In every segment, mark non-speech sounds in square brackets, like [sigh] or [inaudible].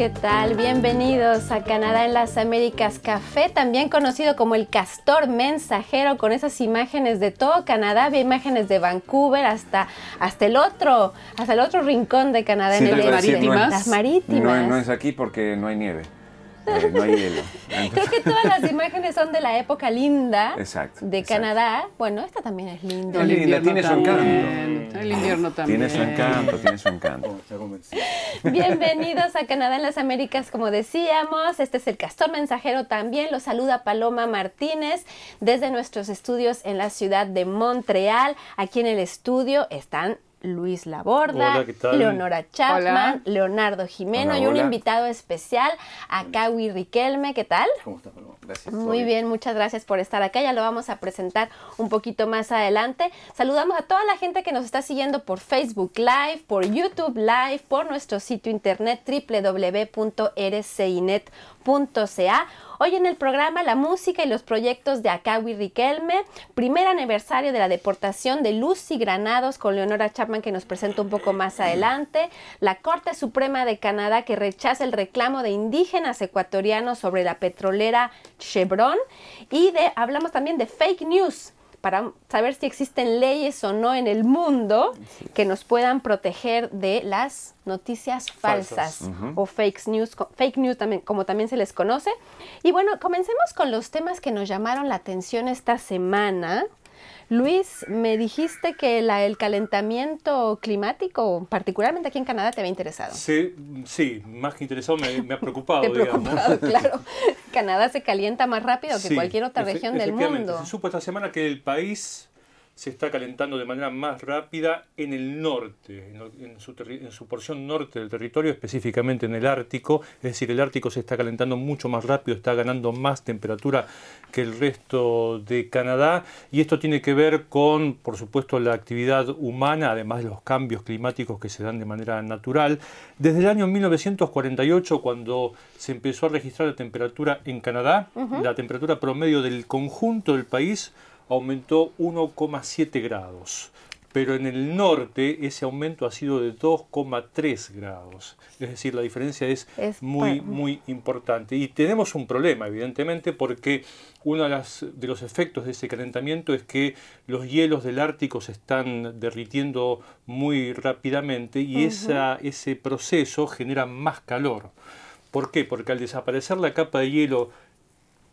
¿qué tal? Bienvenidos a Canadá en las Américas Café, también conocido como el Castor Mensajero, con esas imágenes de todo Canadá, había imágenes de Vancouver hasta, hasta el otro, hasta el otro rincón de Canadá Sí, en el las marítimas. No, no es aquí porque no hay nieve. Eh, no hay hielo. [laughs] Creo que todas las imágenes son de la época linda Exacto, de exacto. Canadá. Bueno, esta también es linda. Es linda, tiene su también, El invierno también. Tiene su encanto, tiene su encanto. [laughs] Bienvenidos a Canadá en las Américas, como decíamos. Este es el Castor Mensajero también. Los saluda Paloma Martínez desde nuestros estudios en la ciudad de Montreal. Aquí en el estudio están Luis Laborda, Hola, ¿qué tal? Leonora Chapman, Leonardo Jimeno Hola, y un invitado especial, Akawi Riquelme. ¿Qué tal? ¿Cómo estás, Paloma? Gracias. Muy bien, muchas gracias por estar acá. Ya lo vamos a presentar un poquito más adelante. Saludamos a toda la gente que nos está siguiendo por Facebook Live, por YouTube Live, por nuestro sitio internet Hoy en el programa la música y los proyectos de Akawi Riquelme, primer aniversario de la deportación de Lucy Granados con Leonora Chapman que nos presenta un poco más adelante, la Corte Suprema de Canadá que rechaza el reclamo de indígenas ecuatorianos sobre la petrolera Chevron. Y de hablamos también de fake news para saber si existen leyes o no en el mundo que nos puedan proteger de las noticias falsas, Falsas. o fake news, fake news también, como también se les conoce. Y bueno, comencemos con los temas que nos llamaron la atención esta semana. Luis, me dijiste que la- el calentamiento climático, particularmente aquí en Canadá, te había interesado. Sí, sí, más que interesado me, me ha [laughs] preocupado, Te preocupado, [laughs] claro. Canadá se calienta más rápido que Sí, cualquier otra región del mundo. Se supo esta semana que el país se está calentando de manera más rápida en el norte, en, su porción norte del territorio, específicamente en el Ártico. Es decir, el Ártico se está calentando mucho más rápido, está ganando más temperatura que el resto de Canadá. Y esto tiene que ver con, por supuesto, la actividad humana, además de los cambios climáticos que se dan de manera natural. Desde el año 1948, cuando se empezó a registrar la temperatura en Canadá, la temperatura promedio del conjunto del país aumentó 1,7 grados. Pero en el norte ese aumento ha sido de 2,3 grados. Es decir, la diferencia es, Es muy, muy importante. Y tenemos un problema, evidentemente, porque uno de, las- de los efectos de ese calentamiento es que los hielos del Ártico se están derritiendo muy rápidamente y esa, ese proceso genera más calor. ¿Por qué? Porque al desaparecer la capa de hielo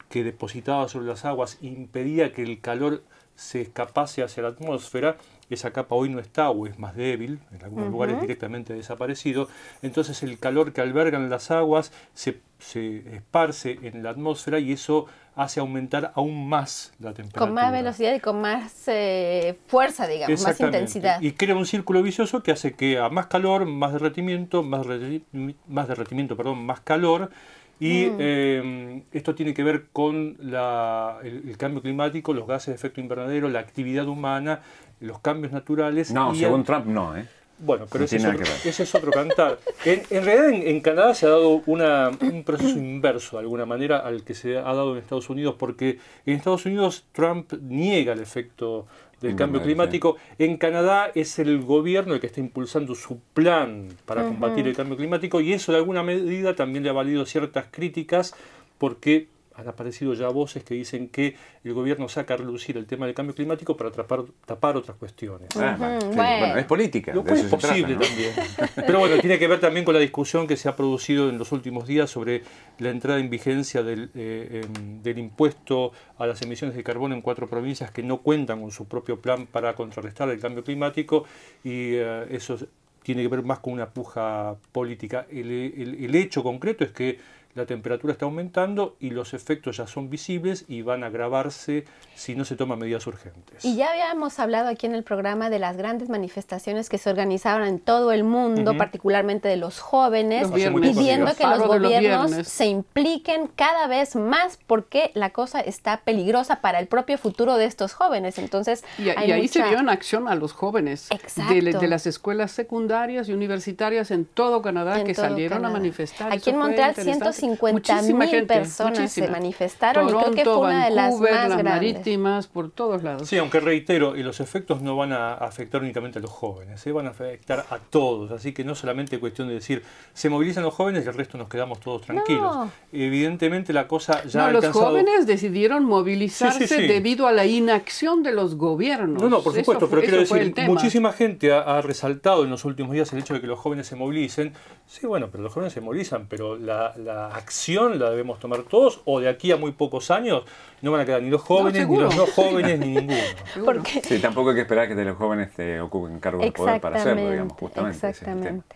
que depositaba sobre las aguas impedía que el calor se escapase hacia la atmósfera, esa capa hoy no está o es más débil, en algunos lugares directamente desaparecido, entonces el calor que albergan las aguas se, se esparce en la atmósfera y eso hace aumentar aún más la temperatura. Con más velocidad y con más eh, fuerza, digamos, más intensidad. Y crea un círculo vicioso que hace que a más calor, más derretimiento, más, más derretimiento, perdón, más calor. Y Mm. eh, esto tiene que ver con la- el, el cambio climático, los gases de efecto invernadero, la actividad humana, los cambios naturales. No, y según el- Trump no, ¿eh? bueno, pero No ese, es otro, ese es cantar. En, en realidad en, en Canadá se ha dado una- un proceso inverso de alguna manera al que se ha dado en Estados Unidos, porque en Estados Unidos Trump niega el efecto del cambio climático. En Canadá es el gobierno el que está impulsando su plan para combatir el cambio climático y eso de alguna medida también le ha valido ciertas críticas porque han aparecido ya voces que dicen que el gobierno saca a relucir el tema del cambio climático para tapar, tapar otras cuestiones. Ah, bueno, sí, bueno. bueno, es política. Lo cual es trata, posible ¿no? también. Pero bueno, tiene que ver también con la discusión que se ha producido en los últimos días sobre la entrada en vigencia del, eh, em, del impuesto a las emisiones de carbono en cuatro provincias que no cuentan con su propio plan para contrarrestar el cambio climático y eh, eso tiene que ver más con una puja política. El, el- el hecho concreto es que la temperatura está aumentando y los efectos ya son visibles y van a agravarse si no se toman medidas urgentes. Y ya habíamos hablado aquí en el programa de las grandes manifestaciones que se organizaron en todo el mundo, particularmente de los jóvenes, pidiendo que los gobiernos se impliquen cada vez más porque la cosa está peligrosa para el propio futuro de estos jóvenes. Entonces, y, ahí se vio en acción a los jóvenes de, las escuelas secundarias y universitarias en todo Canadá que salieron a manifestar. Aquí en Montreal, 150 150 mil personas se manifestaron Toronto, y creo que fue una de las más grandes. marítimas, por todos lados. Sí, aunque reitero, y los efectos no van a afectar únicamente a los jóvenes, ¿eh? van a afectar a todos, así que no solamente cuestión de decir, se movilizan los jóvenes y el resto nos quedamos todos tranquilos. Evidentemente la cosa ya no, ha alcanzado... los jóvenes decidieron movilizarse debido a la inacción de los gobiernos. No, no, por supuesto, pero quiero decir, muchísima gente ha, resaltado en los últimos días el hecho de que los jóvenes se movilicen. Sí, bueno, pero los jóvenes se movilizan, pero la acción la debemos tomar todos, o de aquí a muy pocos años no van a quedar ni los jóvenes, ni los no jóvenes, ni ninguno. [laughs] Porque Sí, tampoco hay que esperar que de los jóvenes te ocupen cargos de poder para hacerlo, digamos, justamente. exactamente.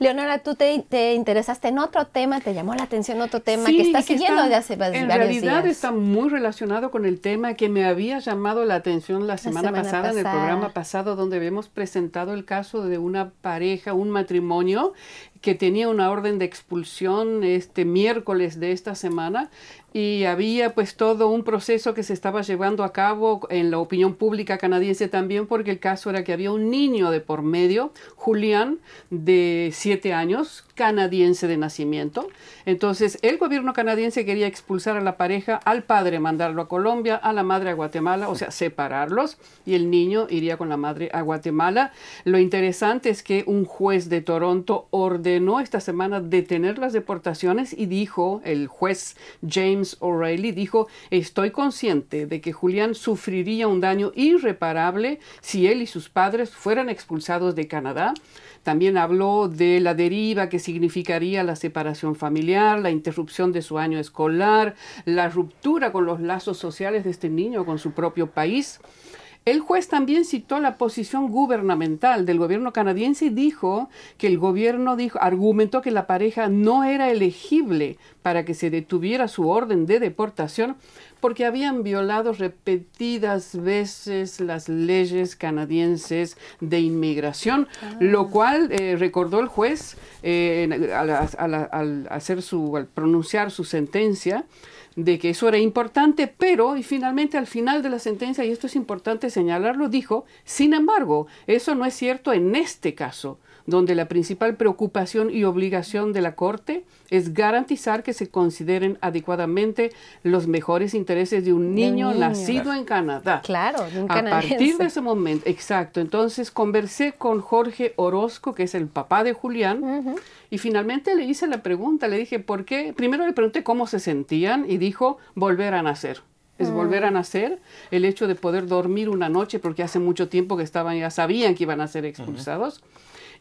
Leonora, tú te, te interesaste en otro tema, te llamó la atención otro tema Sí, que estás que siguiendo está- de hace varios En realidad días. está muy relacionado con el tema que me había llamado la atención la semana, semana pasada, en el pasada. programa pasado, donde habíamos presentado el caso de una pareja, un matrimonio que tenía una orden de expulsión este miércoles de esta semana y había pues todo un proceso que se estaba llevando a cabo en la opinión pública canadiense también porque el caso era que había un niño de por medio, Julián, de siete años, canadiense de nacimiento. Entonces el gobierno canadiense quería expulsar a la pareja, al padre mandarlo a Colombia, a la madre a Guatemala, o sea, separarlos y el niño iría con la madre a Guatemala. Lo interesante es que un juez de Toronto ordenó esta semana detener las deportaciones y dijo, el juez James O'Reilly dijo, estoy consciente de que Julián sufriría un daño irreparable si él y sus padres fueran expulsados de Canadá. También habló de la deriva que significaría la separación familiar, la interrupción de su año escolar, la ruptura con los lazos sociales de este niño con su propio país. El juez también citó la posición gubernamental del gobierno canadiense y dijo que el gobierno dijo, argumentó que la pareja no era elegible para que se detuviera su orden de deportación porque habían violado repetidas veces las leyes canadienses de inmigración, lo cual eh, recordó el juez eh, al, al- al hacer su, al pronunciar su sentencia de que eso era importante, pero y finalmente al final de la sentencia, y esto es importante señalarlo, dijo, sin embargo, eso no es cierto en este caso, donde la principal preocupación y obligación de la Corte es garantizar que se consideren adecuadamente los mejores intereses de un De un niño, nacido en Canadá. Claro, de un A partir canadiense. de ese momento, exacto. Entonces conversé con Jorge Orozco, que es el papá de Julián, y finalmente le hice la pregunta, le dije, ¿por qué? Primero le pregunté cómo se sentían y dijo, volver a nacer. Es volver a nacer, el hecho de poder dormir una noche, porque hace mucho tiempo que estaban, ya sabían que iban a ser expulsados.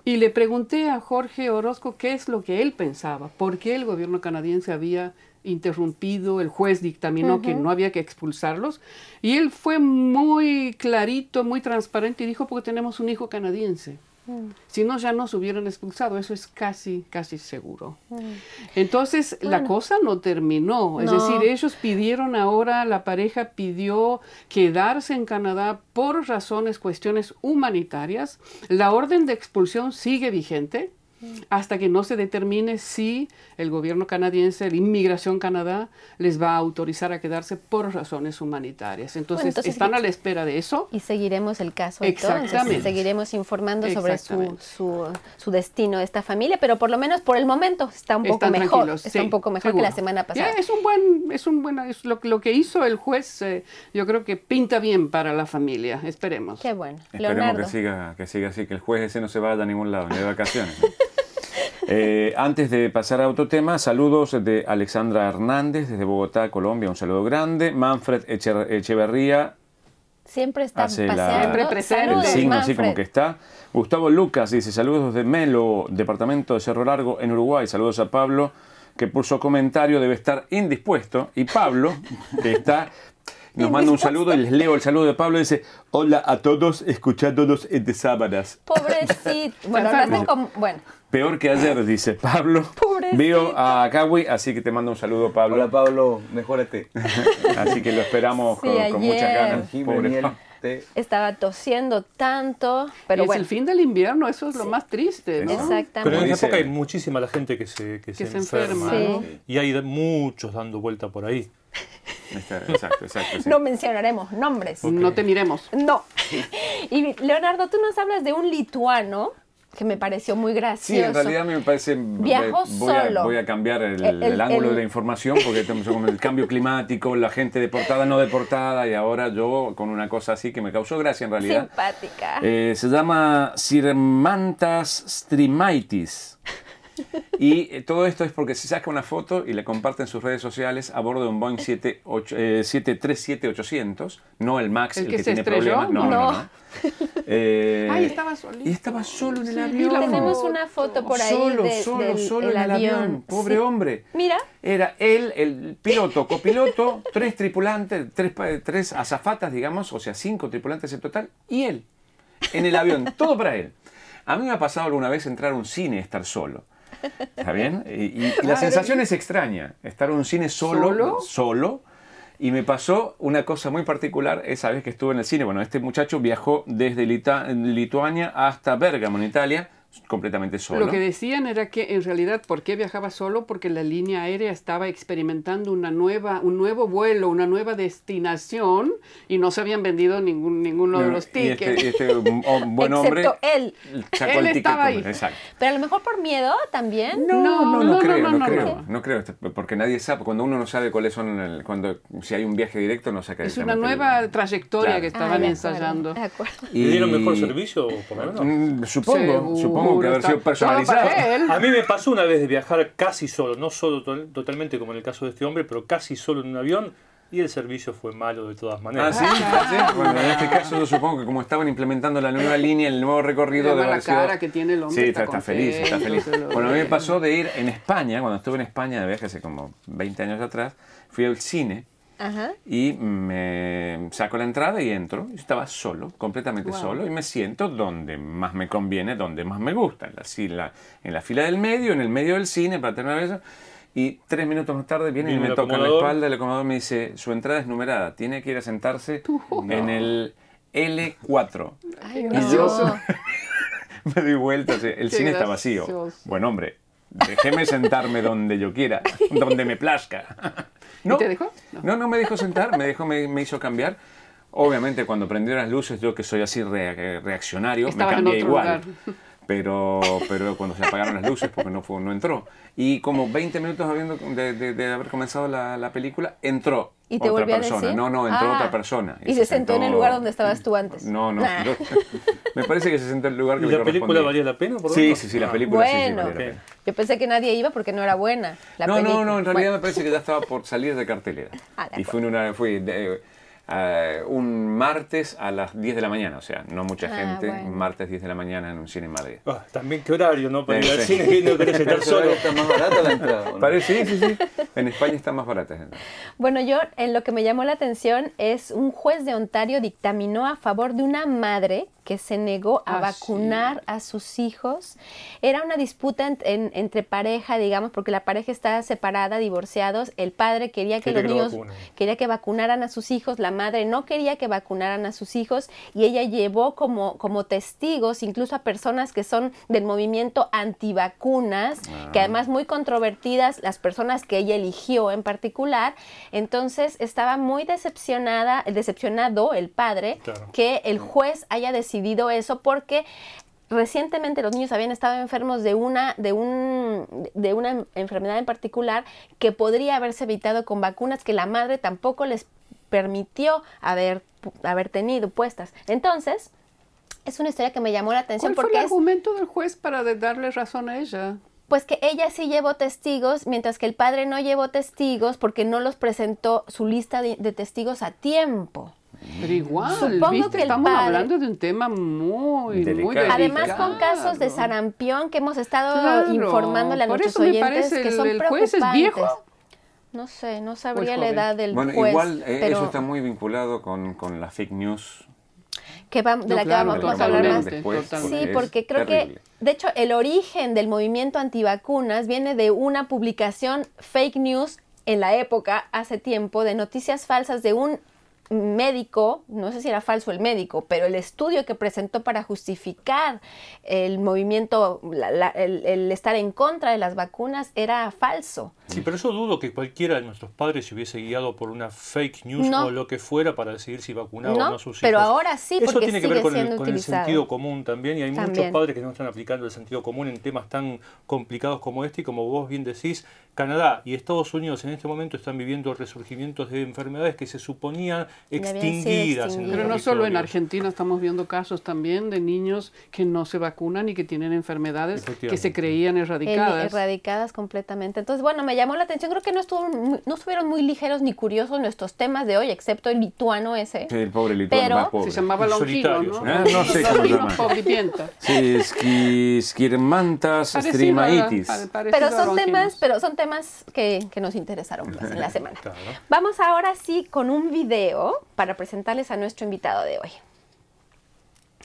Y le pregunté a Jorge Orozco qué es lo que él pensaba, por qué el gobierno canadiense había interrumpido, el juez dictaminó que no había que expulsarlos. Y él fue muy clarito, muy transparente y dijo, porque tenemos un hijo canadiense. Si no, ya nos hubieran expulsado, eso es casi, casi seguro. Entonces, la cosa no terminó. Es decir, ellos pidieron ahora, la pareja pidió quedarse en Canadá por razones, cuestiones humanitarias. La orden de expulsión sigue vigente hasta que no se determine si el gobierno canadiense, la Inmigración Canadá, les va a autorizar a quedarse por razones humanitarias. Entonces, entonces, están a la espera de eso. Y seguiremos el caso entonces, Exactamente. seguiremos informando sobre su, su, su destino de esta familia, pero por lo menos por el momento está un poco Están mejor, tranquilos, está sí, un poco mejor seguro. que la semana pasada. Ya, es un buen, es un buen, es lo, lo que hizo el juez, eh, yo creo que pinta bien para la familia, esperemos. Qué bueno. Esperemos Leonardo. que siga, que siga así, que el juez ese no se vaya a ningún lado, ni de vacaciones. ¿no? [laughs] Eh, antes de pasar a otro tema, saludos de Alexandra Hernández desde Bogotá, Colombia, un saludo grande. Manfred Eche- Echeverría Siempre está hace la- paseando. Siempre presente. el así como que está. Gustavo Lucas dice saludos desde Melo, departamento de Cerro Largo, en Uruguay. Saludos a Pablo, que por su comentario debe estar indispuesto. Y Pablo, que está, nos manda un saludo y les leo el saludo de Pablo. Dice, hola a todos, escuchándonos entre sábanas. Pobrecito. [laughs] Bueno, con, bueno, Peor que ayer, dice Pablo. [laughs] Pobrecito. Veo a Kawi, así que te mando un saludo, Pablo. Hola Pablo, mejórate. [laughs] Así que lo esperamos Sí, con, con muchas ganas. Pobre te- estaba tosiendo tanto, pero es bueno. el fin del invierno, eso es lo más triste, ¿no? Exactamente. Pero en esa época hay muchísima la gente que se, que se se enferma. enferma, Sí. Y hay muchos dando vuelta por ahí. Exacto, exacto. sí. No mencionaremos nombres. No te miremos. No. [laughs] Y Leonardo, tú nos hablas de un lituano que me pareció muy gracioso. Sí, en realidad a me parece. Viajó voy a, solo. voy a cambiar el, El- el ángulo el- de la información porque tenemos como el cambio climático, la gente deportada, no deportada, y ahora yo con una cosa así que me causó gracia en realidad. Simpática. Eh, se llama Sirmantas strimaitis. Y eh, todo esto es porque se saca una foto y la comparte en sus redes sociales a bordo de un Boeing 78, eh, 737-800, no el MAX, ¿El el, que que, se tiene estrelló? problemas. No, no, No. no. [laughs] Eh, Ay, estaba solito. Y estaba solo en el Sí, avión. la Tenemos una foto por ahí Solo, de- solo, del solo el en el avión. avión. Pobre Sí. hombre. Mira. Era él, el piloto, copiloto, [laughs] tres tripulantes, tres azafatas, digamos, o sea, cinco tripulantes en total, y él, en el avión, todo para él. A mí me ha pasado alguna vez entrar a un cine y estar solo. ¿Está bien? Y, y- y la sensación es extraña, estar en un cine solo, ¿Solo? solo. Y me pasó una cosa muy particular esa vez que estuve en el cine. Bueno, este muchacho viajó desde Lita- Lituania hasta Bergamo, en Italia, completamente solo. Lo que decían era que en realidad, ¿por qué viajaba solo? Porque la línea aérea estaba experimentando una nueva, un nuevo vuelo, una nueva destinación y no se habían vendido ningún, ninguno de los Y tickets. este, y este oh, [laughs] buen hombre Excepto él. sacó Él el ticket. estaba ahí. Exacto. Pero a lo mejor por miedo también. No, no, no, No, no, creo, no, no, no, creo, no. no creo, este, porque nadie sabe, cuando uno no sabe cuáles son, el- cuando si hay un viaje directo no saca Es una nueva el- trayectoria Claro. que Ah, estaban de ensayando. de acuerdo. Y- ¿Le dieron mejor servicio, por lo menos? Mm, Supongo, Seguro, supongo que haber sido personalizado. A mí me pasó una vez de viajar casi solo, no solo to- totalmente como en el caso de este hombre, pero casi solo en un avión y el servicio fue malo de todas Ah, maneras. sí, Ah, sí. Bueno, en este caso yo supongo que como estaban implementando la nueva línea, el nuevo recorrido debe la cara que tiene el hombre Sí, está está, está feliz, está feliz. Bueno, a mí me pasó de ir en España, cuando estuve en España de viaje hace como 20 años atrás, fui al cine Ajá. y me saco la entrada y entro. y Estaba solo, completamente Wow. solo, y me siento donde más me conviene, donde más me gusta, en la, fila- en la fila del medio, en el medio del cine, para tener eso. Y tres minutos más tarde viene y me toca la espalda, el acomodador me dice, su entrada es numerada, tiene que ir a sentarse en el L4. Ay, Y yo- no. [laughs] Me doy vuelta, el Qué cine está vacío. Bueno, hombre, déjeme sentarme donde yo quiera, [laughs] donde me plazca. [laughs] No, te dejó? No. No. no, me dejó sentar, me, dejó, me, me hizo cambiar. Obviamente, cuando prendieron las luces, yo que soy así rea- reaccionario, Estabas me cambié igual. lugar. Pero, pero cuando se apagaron las luces, porque no, fue, no entró. Y como 20 minutos habiendo, de, de- de haber comenzado la, la película, entró ¿Y te otra volvió a persona. decir? No, no, entró Ah, otra persona. y se sentó en el lugar donde estabas tú antes. No, no. Nah. yo- [laughs] me parece que se sentó en el lugar que ¿Y le la película valía la pena? Por Sí, sí, sí, la Ah. película sí, sí, Bueno. valía la Ok. pena. Yo pensé que nadie iba porque no era buena la no, película. no, no, en realidad Bueno, me parece que ya estaba por salir de cartelera. Ah, de y fue, en una, fue de- eh, un martes a las 10 de la mañana, o sea, no mucha Ah, gente, bueno. un martes 10 de la mañana en un cine en Madrid. Ah, también qué horario, ¿no? Para Sí, ir al cine y no querés estar [laughs] solo. Está más barata la entrada. ¿o no? Parece, sí, sí, sí. En España está más barata. Bueno, yo en lo que me llamó la atención es un juez de Ontario dictaminó a favor de una madre que se negó a Ah, sí. vacunar a sus hijos. Era una disputa en- en- entre pareja, digamos, porque la pareja está separada, divorciados. El padre quería que Quería los que niños vacunen. quería que vacunaran a sus hijos, la madre no quería que vacunaran a sus hijos y ella llevó como, como testigos incluso a personas que son del movimiento antivacunas, que además muy controvertidas, las personas que ella eligió en particular. Entonces estaba muy decepcionada, decepcionado el padre Claro. que el juez haya decidido eso porque recientemente los niños habían estado enfermos de una, de, un, de una enfermedad en particular que podría haberse evitado con vacunas que la madre tampoco les permitió haber, haber tenido puestas. Entonces, es una historia que me llamó la atención ¿Cuál fue el es argumento del juez para de- darle razón a ella? pues que ella sí llevó testigos, mientras que el padre no llevó testigos porque no los presentó su lista de, de testigos a tiempo. Pero igual, Supongo ¿viste? que el estamos padre- hablando de un tema muy, muy Delicado. delicado. Además con casos de sarampión que hemos estado Claro, informándole a por nuestros eso me oyentes parece que el- son el juez es viejo. No sé, no sabría la joven. edad del Bueno, juez, igual eh, pero eso está muy vinculado con, con la fake news. que vam- de No, la que claro, la vamos a hablar más. después, totalmente. Sí, porque creo terrible. que, de hecho, el origen del movimiento antivacunas viene de una publicación fake news en la época, hace tiempo, de noticias falsas de un médico, no sé si era falso el médico, pero el estudio que presentó para justificar el movimiento, la- la- el, el estar en contra de las vacunas era falso. Sí, pero yo dudo que cualquiera de nuestros padres se hubiese guiado por una fake news No. o lo que fuera para decidir si vacunaba No, o no a sus hijos. pero ahora sí, Eso porque tiene que ver con el, con sentido común también, y hay También. muchos padres que no están aplicando el sentido común en temas tan complicados como este, y como vos bien decís, Canadá y Estados Unidos en este momento están viviendo resurgimientos de enfermedades que se suponían extinguidas. en Pero no solo en. Argentina estamos viendo casos también de niños que no se vacunan y que tienen enfermedades que se creían El- erradicadas. erradicadas completamente. Entonces, bueno, me llamó la atención. Creo que no, estuvo muy- no estuvieron muy ligeros ni curiosos nuestros temas de hoy, excepto el lituano ese. Sí, el pobre lituano Pero- más pobre. Se llamaba ¿no? Ah, no sé cómo se llama. Pobripienta. Sí, esqui- Skirmantas Parecido a- Strimaitis. pare- parecido Pero son temas, pero son temas que, que nos interesaron pues, en la [laughs] semana. Claro. Vamos ahora sí con un video para presentarles a nuestro invitado de hoy.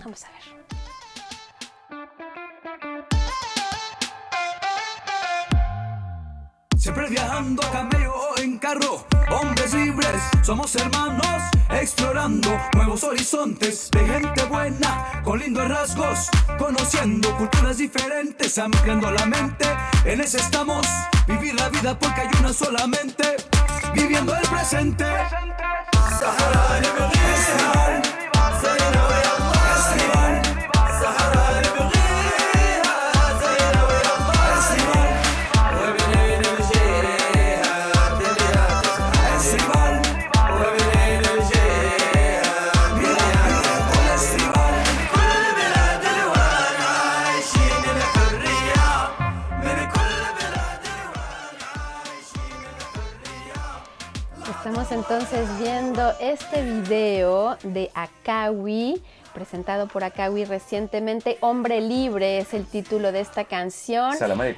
Vamos a ver. Siempre viajando a camello o en carro, hombres libres, somos hermanos, explorando nuevos horizontes de gente buena, con lindos rasgos, conociendo culturas diferentes, ampliando la mente, en ese estamos, vivir la vida porque hay una solamente, viviendo el presente. Sahara Estamos entonces viendo este video de Akawi, presentado por Akawi recientemente. Hombre Libre es el título de esta canción. Salam. [laughs]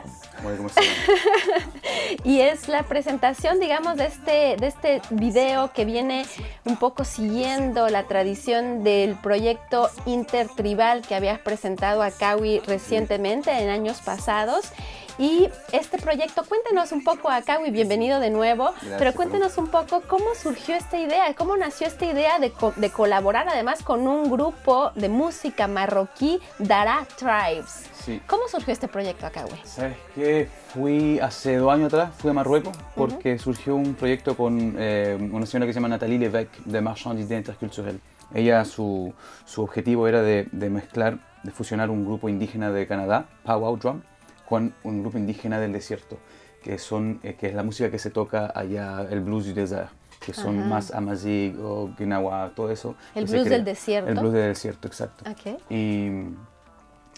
Y es la presentación, digamos, de este, de este video que viene un poco siguiendo la tradición del proyecto intertribal que habías presentado a Kawi recientemente en años pasados. Y este proyecto, cuéntanos un poco, Akawi, bienvenido de nuevo, pero cuéntanos un poco cómo surgió esta idea, cómo nació esta idea de, co- de colaborar además con un grupo de música marroquí, Dara Tribes. Sí. ¿Cómo surgió este proyecto, Akawi? ¿Sabes qué? Fui hace dos años atrás, fui a Marruecos porque surgió un proyecto con eh, una señora que se llama Nathalie Levesque de Marchand d'Idées Interculturelles. Ella, su, su objetivo era de, de mezclar, de fusionar un grupo indígena de Canadá, Powwow Drum, con un grupo indígena del desierto, que, son, eh, que es la música que se toca allá, el blues du désert, que son Ajá. más Amazigh o Gnawa, todo eso. El blues del desierto. El blues del desierto, exacto. Ok. Y,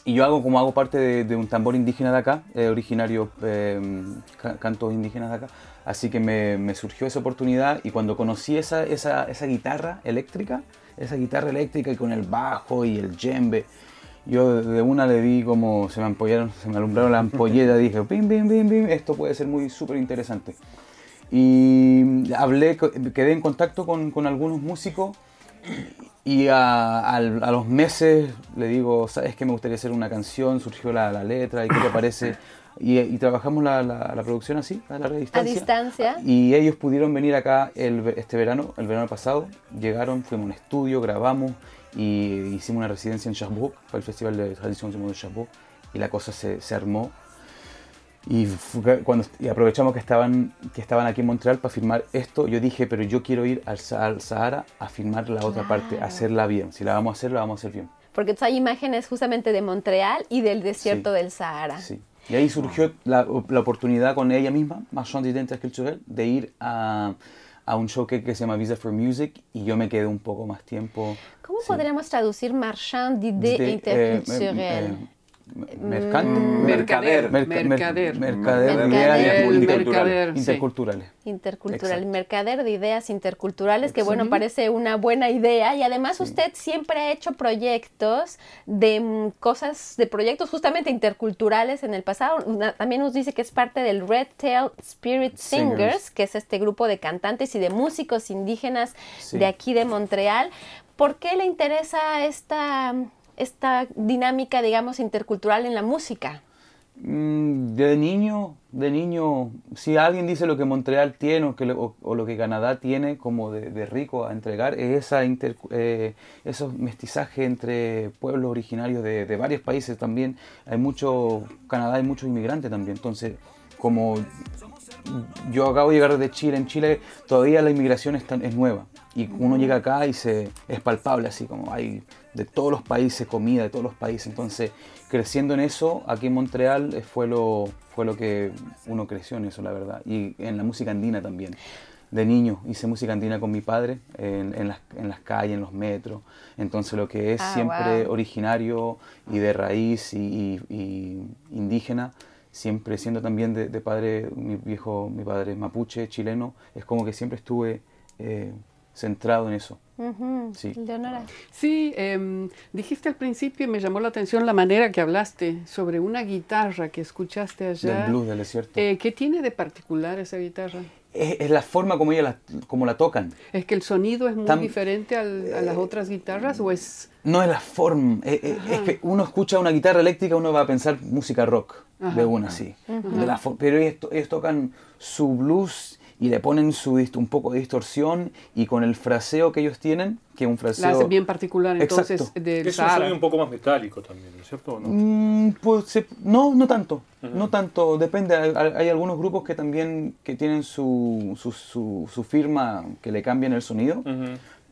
y yo hago como hago parte de, de un tambor indígena de acá, eh, originario, eh, ca- cantos indígenas de acá, así que me, me surgió esa oportunidad y cuando conocí esa, esa, esa guitarra eléctrica, esa guitarra eléctrica y con el bajo y el djembe, yo de una le vi como se me ampollaron, se me alumbraron las [laughs] ampolletas, dije, pim, pim, pim, pim, esto puede ser muy súper interesante. Y hablé, quedé en contacto con, con algunos músicos y a, a los meses le digo, ¿sabes que me gustaría hacer una canción? Surgió la, la letra y qué te [laughs] parece. Y, y trabajamos la, la- la producción así, a larga distancia. distancia. Y ellos pudieron venir acá el, este verano, el verano pasado. Llegaron, fuimos a un estudio, grabamos y hicimos una residencia en Cherbourg, para el Festival de Tradición de Cherbourg. Y la cosa se, se armó. Y, fue cuando, y aprovechamos que estaban, que estaban aquí en Montreal para filmar esto. Yo dije, pero yo quiero ir al, al Sahara a filmar la otra parte, Claro. a hacerla bien. Si la vamos a hacer, la vamos a hacer bien. Porque hay imágenes justamente de Montreal y del desierto Sí. del Sahara. Sí. Y ahí surgió la, la oportunidad con ella misma, Marchand d'Identité Culturelle, de ir a, a un show que, se llama Visa for Music y yo me quedé un poco más tiempo. ¿Cómo Sí. podríamos traducir marchand d'idées interculturelles? eh, eh, mercante, Mercader, merca- mer- mercader. mercader, Mercader. interculturales. mercader, sí. interculturales. Intercultural, Exacto. mercader de ideas interculturales, que bueno, parece una buena idea y además usted siempre ha hecho proyectos de mm, cosas, de proyectos justamente interculturales en el pasado. Una- también nos dice que es parte del Red Tail Spirit Singers, Singers. que es este grupo de cantantes y de músicos indígenas Sí. de aquí de Montreal. ¿Por qué le interesa esta, esta dinámica, digamos, intercultural en la música? Mm, De niño, de niño, si alguien dice lo que Montreal tiene o, que lo, que Canadá tiene como de, rico a entregar, es esa inter- eh, esos mestizajes entre pueblos originarios de, de varios países también. Hay mucho, Canadá hay muchos inmigrantes también, entonces como yo acabo de llegar de Chile. En Chile todavía la inmigración es, tan- es nueva. Y uno llega acá y se, es palpable, así como hay de todos los países, comida de todos los países. Entonces, creciendo en eso, aquí en Montreal eh, fue lo, fue lo que uno creció en eso, la verdad. Y en la música andina también. De niño hice música andina con mi padre en, en las, en las calles, en los metros. Entonces, lo que es Ah, siempre wow. originario y de raíz y, y- y indígena, siempre siendo también de, de padre, mi viejo, mi padre mapuche, chileno, es como que siempre estuve eh, centrado en eso. Sí. Leonora. Sí, em, dijiste al principio y me llamó la atención la manera que hablaste sobre una guitarra que escuchaste allá. Del blues del desierto. Eh, ¿Qué tiene de particular esa guitarra? Es, es la forma como ella la, como la tocan. ¿Es que el sonido es muy Tam- diferente al- a las otras guitarras o es...? No es la forma, eh, eh, es que uno escucha una guitarra eléctrica, uno va a pensar música rock, Ajá. de una, sí. De la pero ellos, ellos tocan su blues y le ponen su, dist- un poco de distorsión y con el fraseo que ellos tienen, que es un fraseo... La hacen bien particular entonces Exacto. del Es un sonido un poco más metálico también, ¿no es cierto? ¿O no? Mm, pues se- no, no tanto, no tanto, depende, hay, hay- algunos grupos que también que tienen su, su, su- su firma que le cambian el sonido.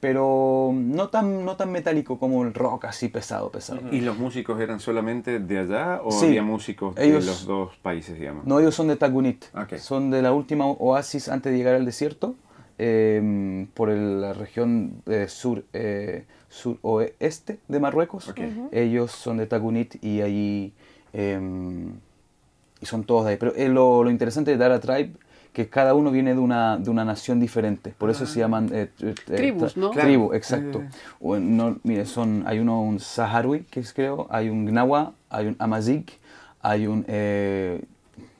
Pero no tan, no tan metálico como el rock así pesado, pesado. ¿Y los músicos eran solamente de allá o Sí. había músicos Ellos- de los dos países, digamos? No, ellos son de Tagunit. Ok. Son de la última oasis antes de llegar al desierto, eh, por el- la región eh, sur, eh, suroeste de Marruecos. Ellos son de Tagunit y allí eh, y son todos de ahí. Pero eh, lo, lo interesante de Dara Tribe que cada uno viene de una, de una nación diferente, por eso se llaman eh, eh, eh, Tribus, ¿no? Claro. Tribu, exacto. Eh. O, no, mire, son, hay uno, un Saharaui, que es creo, hay un Gnawa, hay un Amazigh, hay un... eh,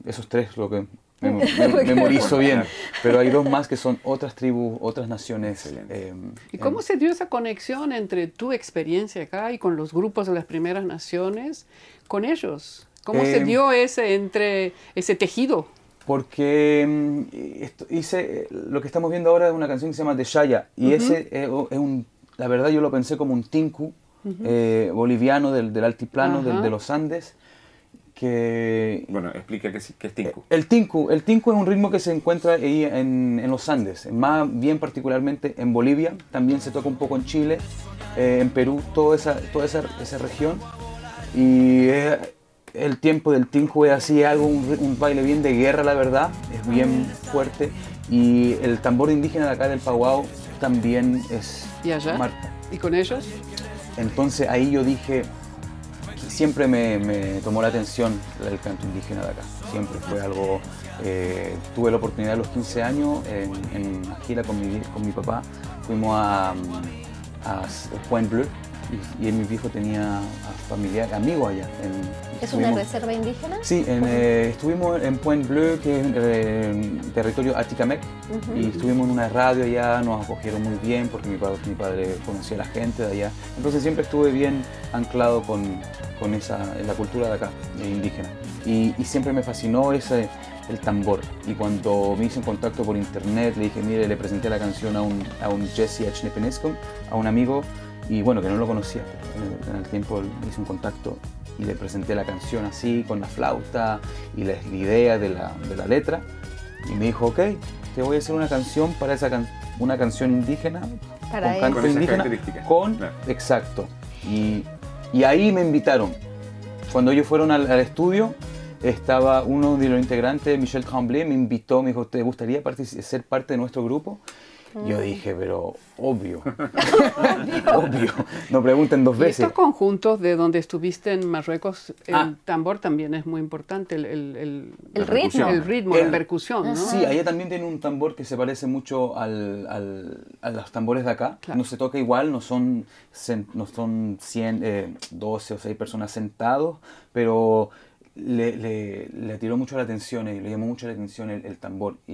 esos tres, lo que [laughs] me, me- memorizo bien, pero hay dos más que son otras tribus, otras naciones. Eh, ¿Y cómo en- se dio esa conexión entre tu experiencia acá y con los grupos de las primeras naciones, con ellos? ¿Cómo se Eh, dio ese, entre, ese tejido? Porque mm, esto- hice, lo que estamos viendo ahora es una canción que se llama De Shaya, y ese es un, la verdad yo lo pensé como un tinku eh, boliviano del, del altiplano, del- de los Andes, que Bueno, explica qué es, qué es tinku. El tinku, el tinku es un ritmo que se encuentra ahí en, en los Andes, más bien particularmente en Bolivia, también se toca un poco en Chile, eh, en Perú, toda esa, toda esa, esa región. Y es- el tiempo del tinku es así, algo, un, baile bien de guerra, la verdad, es bien fuerte. Y el tambor indígena de acá del Paguao también es ¿Y allá? Marta. ¿Y con ellos? Entonces ahí yo dije, siempre me, me tomó la atención el canto indígena de acá. Siempre fue algo, eh, tuve la oportunidad a los 15 años en, en gira con mi, con mi papá, fuimos a, a Point Bleu y, y mi viejo tenía a familiares, amigos allá. en- ¿Es una reserva indígena? Sí, en, eh, estuvimos en Point Bleu, que es eh, territorio Aticamec, y estuvimos en una radio allá, nos acogieron muy bien porque mi padre, mi padre conocía a la gente de allá. Entonces siempre estuve bien anclado con, con esa, la cultura de acá, indígena. Y, y siempre me fascinó ese, el tambor. Y cuando me hice en contacto por internet, le dije, mire, le presenté la canción a un, a un Jesse Echnepenescom, a un amigo, y bueno, que no lo conocía, pero en el, en el tiempo hice un contacto y le presenté la canción así, con la flauta y la, la idea de la, de la letra. Y me dijo, ok, te voy a hacer una canción para esa can- una canción indígena, Para con canto indígena, características. con, Claro. exacto. Y, y ahí me invitaron. Cuando ellos fueron al, al estudio, estaba uno de los integrantes, Michel Tremblay, me invitó, me dijo, ¿te gustaría ser parte de nuestro grupo? Yo dije, pero [laughs] obvio, obvio, no pregunten dos Y veces. estos conjuntos de donde estuviste en Marruecos, el Ah. tambor también es muy importante, el, el, el- ritmo. el ritmo, El- la percusión, ¿no? Sí, allá también tiene un tambor que se parece mucho al, al- a los tambores de acá. Claro. No se toca igual, no son, no son 100, eh, 12 o 6 personas sentados, pero le, le, le tiró mucho la atención, y le llamó mucho la atención el, el tambor y,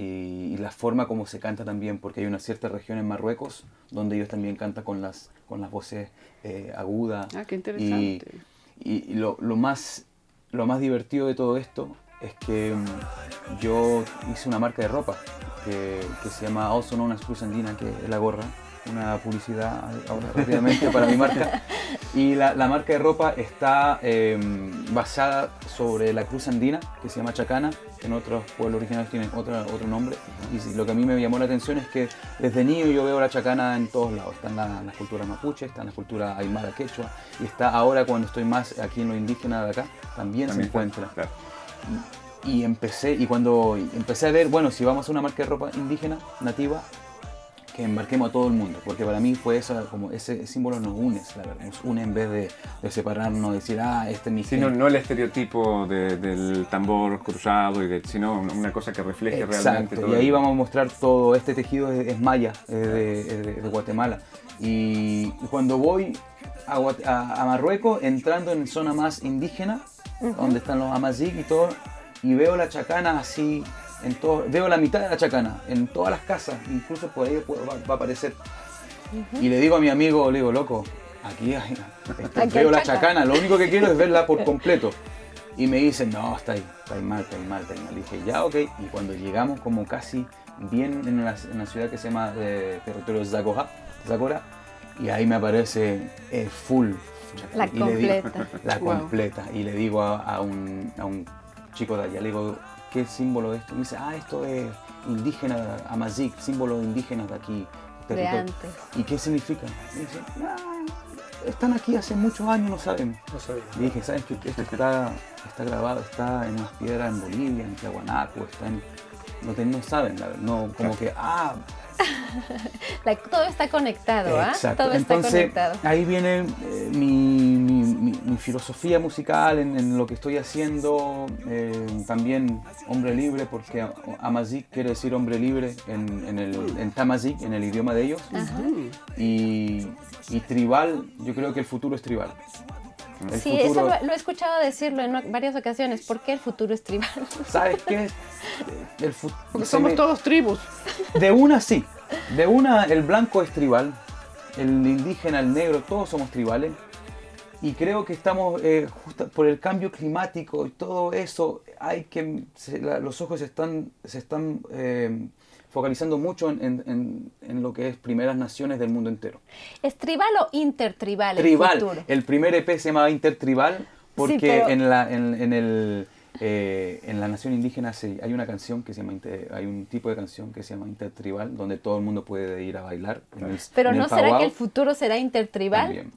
y la forma como se canta también, porque hay una cierta región en Marruecos donde ellos también cantan con las, con las voces eh, agudas. Ah, qué interesante. y- y lo, lo más, lo más divertido de todo esto es que mm, yo hice una marca de ropa que, que se llama Also Known as Cruz Andina, que es la gorra, una publicidad ahora rápidamente para mi marca. Y la, la marca de ropa está eh, basada sobre la cruz andina, que se llama Chacana. En otros pueblos originarios tienen otra, otro nombre. Y lo que a mí me llamó la atención es que desde niño yo veo la Chacana en todos lados. Está en la, la cultura mapuche, está en la cultura aymara quechua. Y está ahora cuando estoy más aquí en lo indígena de acá, también, También se encuentra. claro. Y empecé, y cuando empecé a ver, bueno, si vamos a una marca de ropa indígena, nativa, que embarquemos a todo el mundo, porque para mí fue esa, como ese símbolo nos une, la verdad, nos une en vez de, de separarnos, decir, ah, este es mi Sí, no, el estereotipo de- del tambor cruzado, y de- sino una cosa que refleje realmente Exacto, todo y ahí vamos a mostrar todo, este tejido es, es maya, es de, es de- de Guatemala. Y cuando voy a- a Marruecos, entrando en zona más indígena, donde están los amazigh y todo, y veo la chacana así, en todo, veo la mitad de la chacana en todas las casas, incluso por ahí va, va a aparecer. Y le digo a mi amigo, le digo, loco, aquí, hay, este, Aquí hay veo la chaca". chacana, lo único que quiero es verla por [laughs] completo. Y me dicen, no, está ahí, está ahí mal, está ahí mal, está ahí mal. Y dije, ya, ok. Y cuando llegamos como casi bien en una, en una ciudad que se llama eh, territorio Zagora, Zagora, y ahí me aparece eh, full. La Y le digo- completa. la Wow. completa. Y le digo a, a un, a un chico de allá, le digo, ¿qué símbolo es esto? Me dice, ah, esto es indígena, Amazic, símbolo indígena de aquí. De territorio". antes. ¿Y qué significa? Me dice, "Ah, están aquí hace muchos años, no sabemos. No sabía. Y dije, ¿sabes qué? Esto está, está grabado, está en unas piedras en Bolivia, en Tiahuanaco, está en... No, no saben, no, como que, ah, [laughs] La- todo está conectado, ¿ah? exacto. Todo está Entonces, conectado. ahí viene eh, mi, mi- mi- mi filosofía musical en, en lo que estoy haciendo, eh, también hombre libre, porque Amazic quiere decir hombre libre en, en, el, en en el idioma de ellos. Y, y tribal, yo creo que el futuro es tribal. El Sí, eso lo, lo he escuchado decirlo en varias ocasiones. ¿Por qué el futuro es tribal? [laughs] ¿Sabes qué? El fu- Porque somos me- todos tribus. De una sí. De una el blanco es tribal, el indígena, el negro, todos somos tribales. Y creo que estamos, eh, justa- por el cambio climático y todo eso, hay que, se- la- los ojos se están, se están eh, focalizando mucho en, en- en- en lo que es primeras naciones del mundo entero. ¿Es tribal o intertribal Tribal, el primer EP se llamaba Intertribal porque pero- en, la, en, en el, eh, en la nación indígena se- hay una canción que se llama, inter- hay un tipo de canción que se llama Intertribal donde todo el mundo puede ir a bailar. en el- Pero en el ¿no será que el futuro será intertribal? También.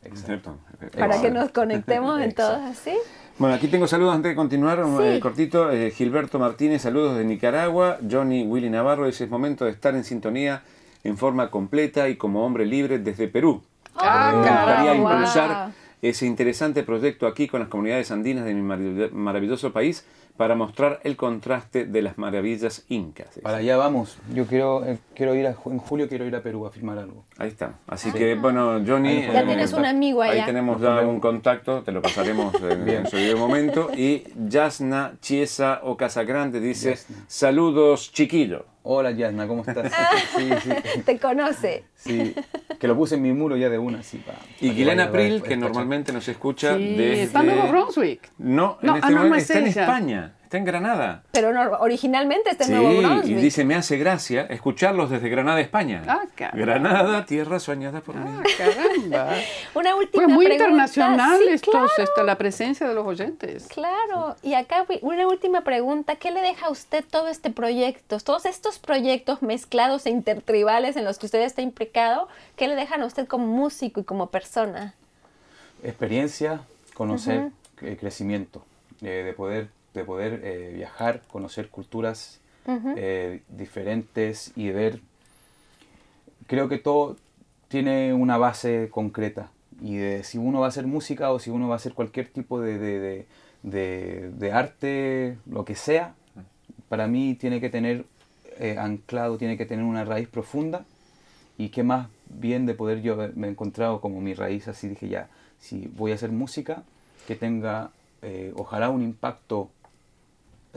Para que nos conectemos en [laughs] todos así. Bueno, aquí tengo saludos antes de continuar, un, Sí. eh, cortito. Eh, Gilberto Martínez, saludos de Nicaragua. Johnny Willy Navarro, dice, es momento de estar en sintonía en forma completa y como hombre libre desde Perú. Ah, Me gustaría impulsar ese interesante proyecto aquí con las comunidades andinas de mi marav- maravilloso país para mostrar el contraste de las maravillas incas. Para allá vamos. Yo quiero, eh, quiero ir a, en julio quiero ir a Perú a filmar algo. Ahí está. Así que, bueno, Johnny. Ahí Ya tienes un amigo Ahí allá. tenemos ya un contacto, te lo pasaremos en, en su debido momento. Y Yasna Chiesa o Casagrande dice: Yasna. Saludos, chiquillo. Hola Yasna, ¿cómo estás? Sí, sí, [laughs] Te conoce. sí. Que lo puse en mi muro ya de una, sí. pa- Y vaya- April, que normalmente nos escucha Sí, desde. está en Nuevo Brunswick. No, en No, este ah, no, momento no es está en ella. España, está en Granada. Pero no, originalmente está en Sí, Nuevo y Brunswick. dice: Me hace gracia escucharlos desde Granada, España. Ah. Granada, tierra soñada por mí. Ah, caramba. [laughs] Una última Pues muy pregunta. internacional Sí, claro. esta, la presencia de los oyentes. Claro, y acá una última pregunta, ¿qué le deja a usted todo este proyecto, todos estos proyectos mezclados e intertribales en los que usted está implicado, qué le dejan a usted como músico y como persona? experiencia, conocer, eh, crecimiento, eh, de poder, de poder eh, viajar, conocer culturas eh, diferentes y ver. Creo que todo tiene una base concreta y de si uno va a hacer música o si uno va a hacer cualquier tipo de, de, de- de- de arte, lo que sea, para mí tiene que tener eh, anclado, tiene que tener una raíz profunda. Y qué más bien de poder yo haberme encontrado como mi raíz, así dije ya, si voy a hacer música que tenga eh, ojalá un impacto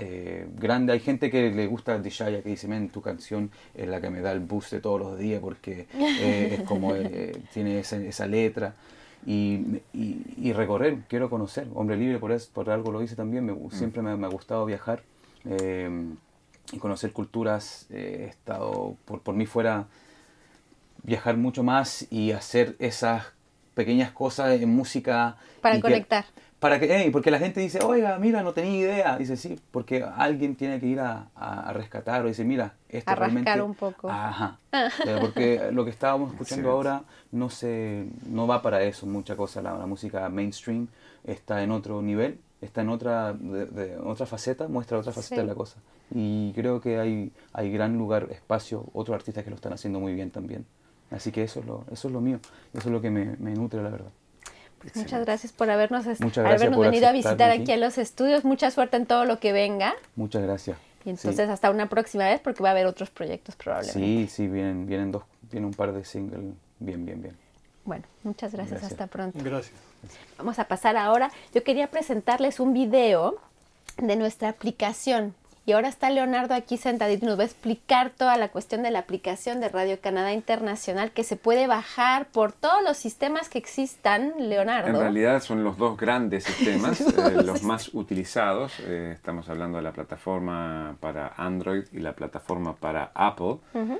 eh, grande. Hay gente que le gusta Dishaya que dice, men, tu canción es la que me da el boost de todos los días porque eh, es como eh, tiene esa, esa letra. Y, y- y recorrer, quiero conocer. Hombre Libre, por, eso, por algo lo hice también. Me, gu- Siempre me, me ha gustado viajar eh, y conocer culturas. he estado, por, por mí fuera, viajar mucho más y hacer esas pequeñas cosas en música. Para que- conectar. para que, porque la gente dice, oiga, mira, no tenía idea. Dice, sí, porque alguien tiene que ir a, a- a rescatar o dice, mira, esto A rascar realmente... un poco. Ajá. [laughs] Porque lo que estábamos escuchando Sí. ahora no se no va para eso, mucha cosa. La, la música mainstream está en otro nivel, está en otra, de- de otra faceta, muestra otra faceta Sí. de la cosa. Y creo que hay, hay gran lugar, espacio, otros artistas que lo están haciendo muy bien también. Así que eso es lo, eso es lo mío, eso es lo que me, me nutre, la verdad. Pues muchas gracias por habernos, gracias habernos por venido a visitar aquí. aquí a los estudios. Mucha suerte en todo lo que venga. Muchas gracias. Y Sí. entonces hasta una próxima vez porque va a haber otros proyectos probablemente. Sí, sí, vienen, vienen dos, viene un par de singles, bien, bien, bien. Bueno, muchas gracias. Gracias. Hasta pronto. Gracias. Vamos a pasar ahora. Yo quería presentarles un video de nuestra aplicación. Y ahora está Leonardo aquí sentadito y nos va a explicar toda la cuestión de la aplicación de Radio Canadá Internacional que se puede bajar por todos los sistemas que existan, Leonardo. En realidad son los dos grandes sistemas, [laughs] eh, los más utilizados. Eh, estamos hablando de la plataforma para Android y la plataforma para Apple,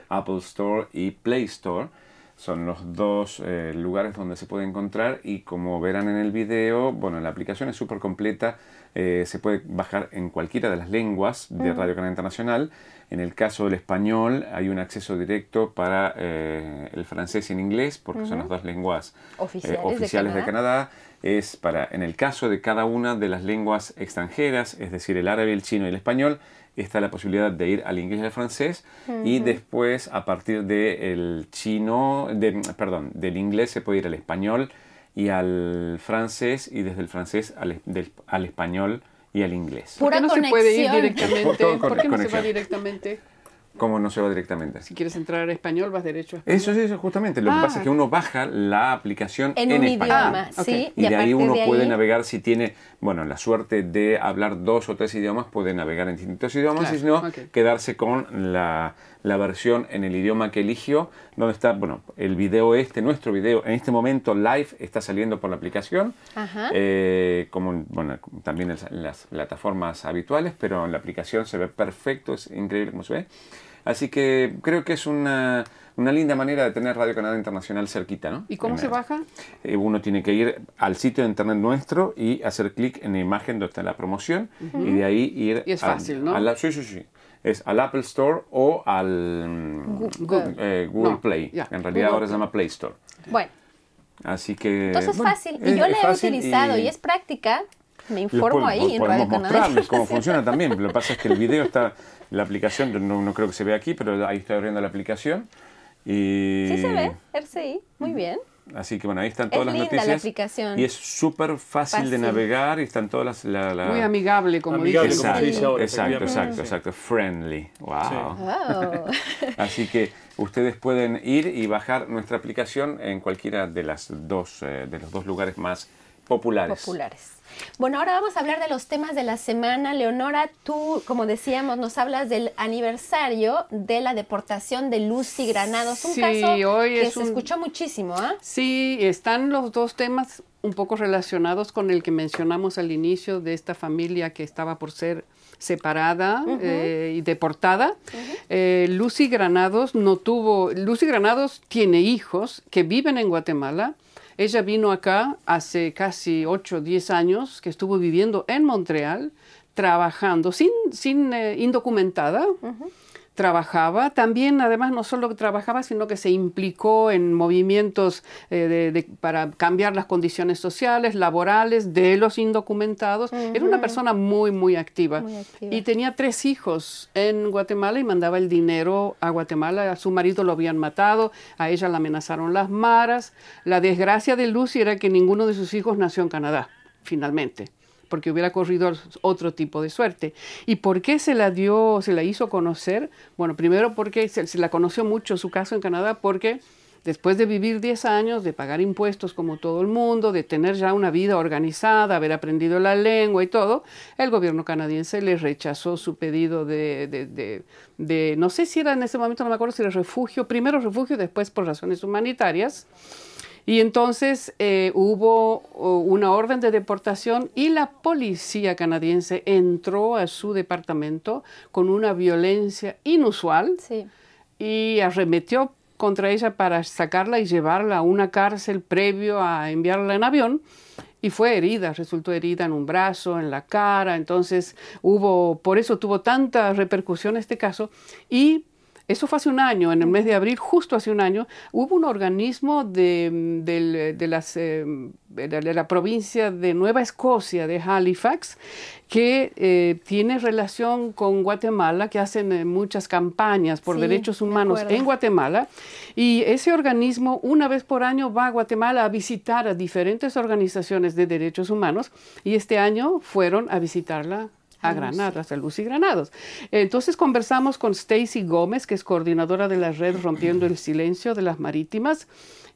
Apple Store y Play Store. Son los dos eh, lugares donde se puede encontrar y como verán en el video, bueno, la aplicación es súper completa, eh, se puede bajar en cualquiera de las lenguas de Radio Canadá Internacional. En el caso del español hay un acceso directo para eh, el francés y el inglés, porque son las dos lenguas eh, Oficiales de Canadá. Es para, en el caso de cada una de las lenguas extranjeras, es decir, el árabe, el chino y el español, está la posibilidad de ir al inglés y al francés. Y después a partir del chino, de, perdón, del inglés se puede ir al español y al francés y desde el francés al, del- al español y al inglés. ¿Por Pura qué no se puede ir directamente? ¿Por qué no se va directamente? ¿Cómo no se va directamente? Si quieres entrar a español, vas derecho a español. Eso sí, eso justamente. Lo que Ah. pasa es que uno baja la aplicación en, en, un español. idioma, Ah. ¿sí? Y, de ahí uno de puede ahí- navegar si tiene, bueno, la suerte de hablar dos o tres idiomas, puede navegar en distintos idiomas Claro, y si no, quedarse con la, la versión en el idioma que eligió, donde está, bueno, el video este, nuestro video, en este momento live, está saliendo por la aplicación, Ajá. eh, como, bueno, también en las- en plataformas habituales, pero en la aplicación se ve perfecto, es increíble cómo se ve. Así que creo que es una, una linda manera de tener Radio Canadá Internacional cerquita, ¿no? ¿Y cómo se Primero. baja? Eh, uno tiene que ir al sitio de internet nuestro y hacer clic en la imagen donde está la promoción y de ahí ir Y es fácil, ¿no? a la- sí, sí, sí. Es al Apple Store o al mm, Google. eh, Google No, Play. ya. En realidad Google ahora se llama Play Store. Bueno, Así que... entonces es bueno, fácil. es- Y yo la he utilizado y... es práctica. Me informo pod- ahí en Radio mostrarles cómo [laughs] funciona también. Lo que pasa es que el video está, la aplicación, no, no creo que se vea aquí, pero ahí estoy abriendo la aplicación. Y, Sí se ve, RCI, muy bien. Así que bueno, ahí están Es todas las linda la noticias. aplicación. Y es súper fácil, de navegar y están todas las... la- la- Muy amigable, como Amigable, como Exacto, se dice ahora, exacto, exacto, exacto. Friendly. Wow. [laughs] Así que ustedes pueden ir y bajar nuestra aplicación en cualquiera de las dos eh, de los dos lugares más populares. populares. Bueno, ahora vamos a hablar de los temas de la semana. Leonora, tú, como decíamos, nos hablas del aniversario de la deportación de Lucy Granados. Un Sí, caso hoy que es se un- escuchó muchísimo, ¿ah? Sí, están los dos temas un poco relacionados con el que mencionamos al inicio de esta familia que estaba por ser separada eh, y deportada. Eh, Lucy Granados no tuvo, Lucy Granados tiene hijos que viven en Guatemala. Ella vino acá hace casi 8 o 10 años, que estuvo viviendo en Montreal, trabajando sin, sin eh, indocumentada trabajaba. También, además, no solo trabajaba, sino que se implicó en movimientos eh, de- de- para cambiar las condiciones sociales, laborales de los indocumentados. Era una persona muy, muy activa. Muy activa. Y tenía tres hijos en Guatemala y mandaba el dinero a Guatemala. A su marido lo habían matado, a ella la amenazaron las maras. La desgracia de Lucy era que ninguno de sus hijos nació en Canadá, finalmente porque hubiera corrido otro tipo de suerte. ¿Y por qué se la dio, se la hizo conocer? Bueno, primero porque se, la conoció mucho su caso en Canadá, porque después de vivir 10 años, de pagar impuestos como todo el mundo, de tener ya una vida organizada, haber aprendido la lengua y todo, el gobierno canadiense le rechazó su pedido de, de- de- de- no sé si era en ese momento, no me acuerdo si era refugio, primero refugio, después por razones humanitarias. Y entonces eh, hubo una orden de deportación y la policía canadiense entró a su departamento con una violencia inusual Sí. y arremetió contra ella para sacarla y llevarla a una cárcel previo a enviarla en avión. Y fue herida, resultó herida en un brazo, en la cara, entonces hubo, por eso tuvo tanta repercusión este caso. Y eso fue hace un año, en el mes de abril, justo hace un año, hubo un organismo de, de, las, eh, de la provincia de Nueva Escocia, de Halifax, que eh, tiene relación con Guatemala, que hacen eh, muchas campañas por derechos humanos en Guatemala. Y ese organismo una vez por año va a Guatemala a visitar a diferentes organizaciones de derechos humanos y este año fueron a visitarla a Granadas, a Lucy Granados. Entonces conversamos con Stacy Gómez, que es coordinadora de la red Rompiendo el Silencio de las Marítimas,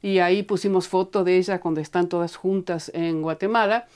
y ahí pusimos foto de ella cuando están todas juntas en Guatemala.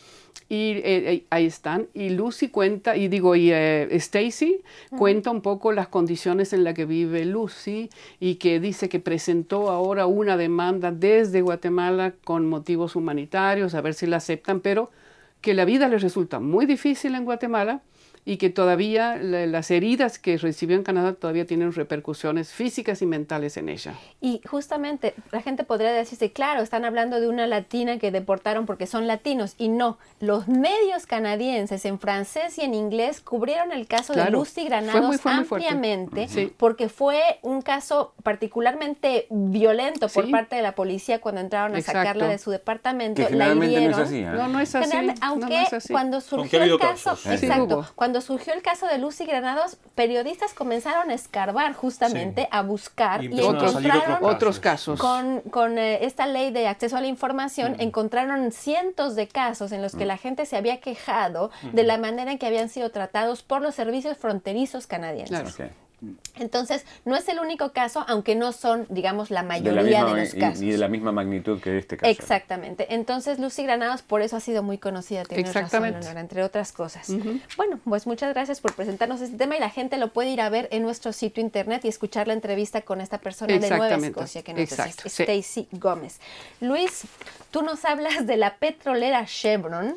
Y eh, eh, ahí están. Y Lucy cuenta, y digo, y eh, Stacy cuenta un poco las condiciones en las que vive Lucy y que dice que presentó ahora una demanda desde Guatemala con motivos humanitarios, a ver si la aceptan, pero que la vida le resulta muy difícil en Guatemala y que todavía las heridas que recibió en Canadá todavía tienen repercusiones físicas y mentales en ella. Y justamente la gente podría decirse, claro, están hablando de una latina que deportaron porque son latinos y no, los medios canadienses en francés y en inglés cubrieron el caso de Lucy Granados ampliamente porque fue un caso particularmente violento por parte de la policía cuando entraron a sacarla de su departamento. la hirieron. No, es ¿eh? no, no es así. Aunque cuando surgió el caso, exacto, cuando surgió el caso de Lucy Granados, periodistas comenzaron a escarbar justamente, a buscar y, encontraron otros casos. Con, con eh, esta ley de acceso a la información, encontraron cientos de casos en los que la gente se había quejado de la manera en que habían sido tratados por los servicios fronterizos canadienses. Entonces, no es el único caso, aunque no son, digamos, la mayoría de, los casos. Ni de la misma magnitud que este caso. Exactamente. Entonces, Lucy Granados por eso ha sido muy conocida, tiene razón, entre otras cosas. Bueno, pues muchas gracias por presentarnos este tema y la gente lo puede ir a ver en nuestro sitio internet y escuchar la entrevista con esta persona de Nueva Escocia que nos Exacto, Stacy Gómez. Luis, tú nos hablas de la petrolera Chevron,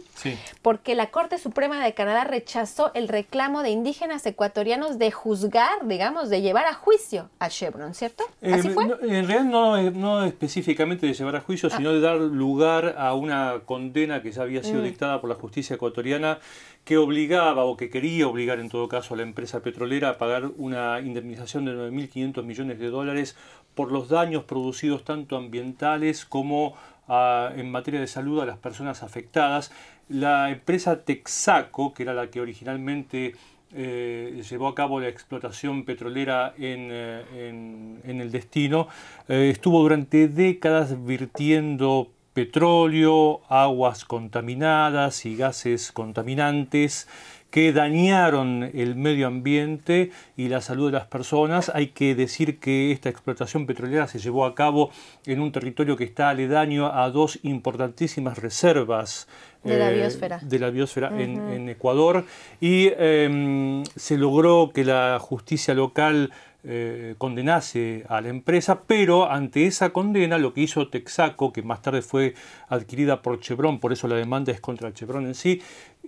porque la Corte Suprema de Canadá rechazó el reclamo de indígenas ecuatorianos de juzgar, digamos, de llevar a juicio a Chevron, ¿cierto? ¿Así eh, fue? en realidad no, no, específicamente de llevar a juicio, ah. sino de dar lugar a una condena que ya había sido mm. dictada por la justicia ecuatoriana que obligaba o que quería obligar en todo caso a la empresa petrolera a pagar una indemnización de 9.500 millones de dólares por los daños producidos tanto ambientales como ah, en materia de salud a las personas afectadas. La empresa Texaco, que era la que originalmente eh, llevó a cabo la explotación petrolera en, eh, el destino, eh, estuvo durante décadas virtiendo petróleo, aguas contaminadas y gases contaminantes que dañaron el medio ambiente y la salud de las personas. Hay que decir que esta explotación petrolera se llevó a cabo en un territorio que está aledaño a dos importantísimas reservas de la eh, biosfera, de la biosfera en, Ecuador. Y em, se logró que la justicia local eh, condenase a la empresa, pero ante esa condena lo que hizo Texaco, que más tarde fue adquirida por Chevron, por eso la demanda es contra Chevron en sí,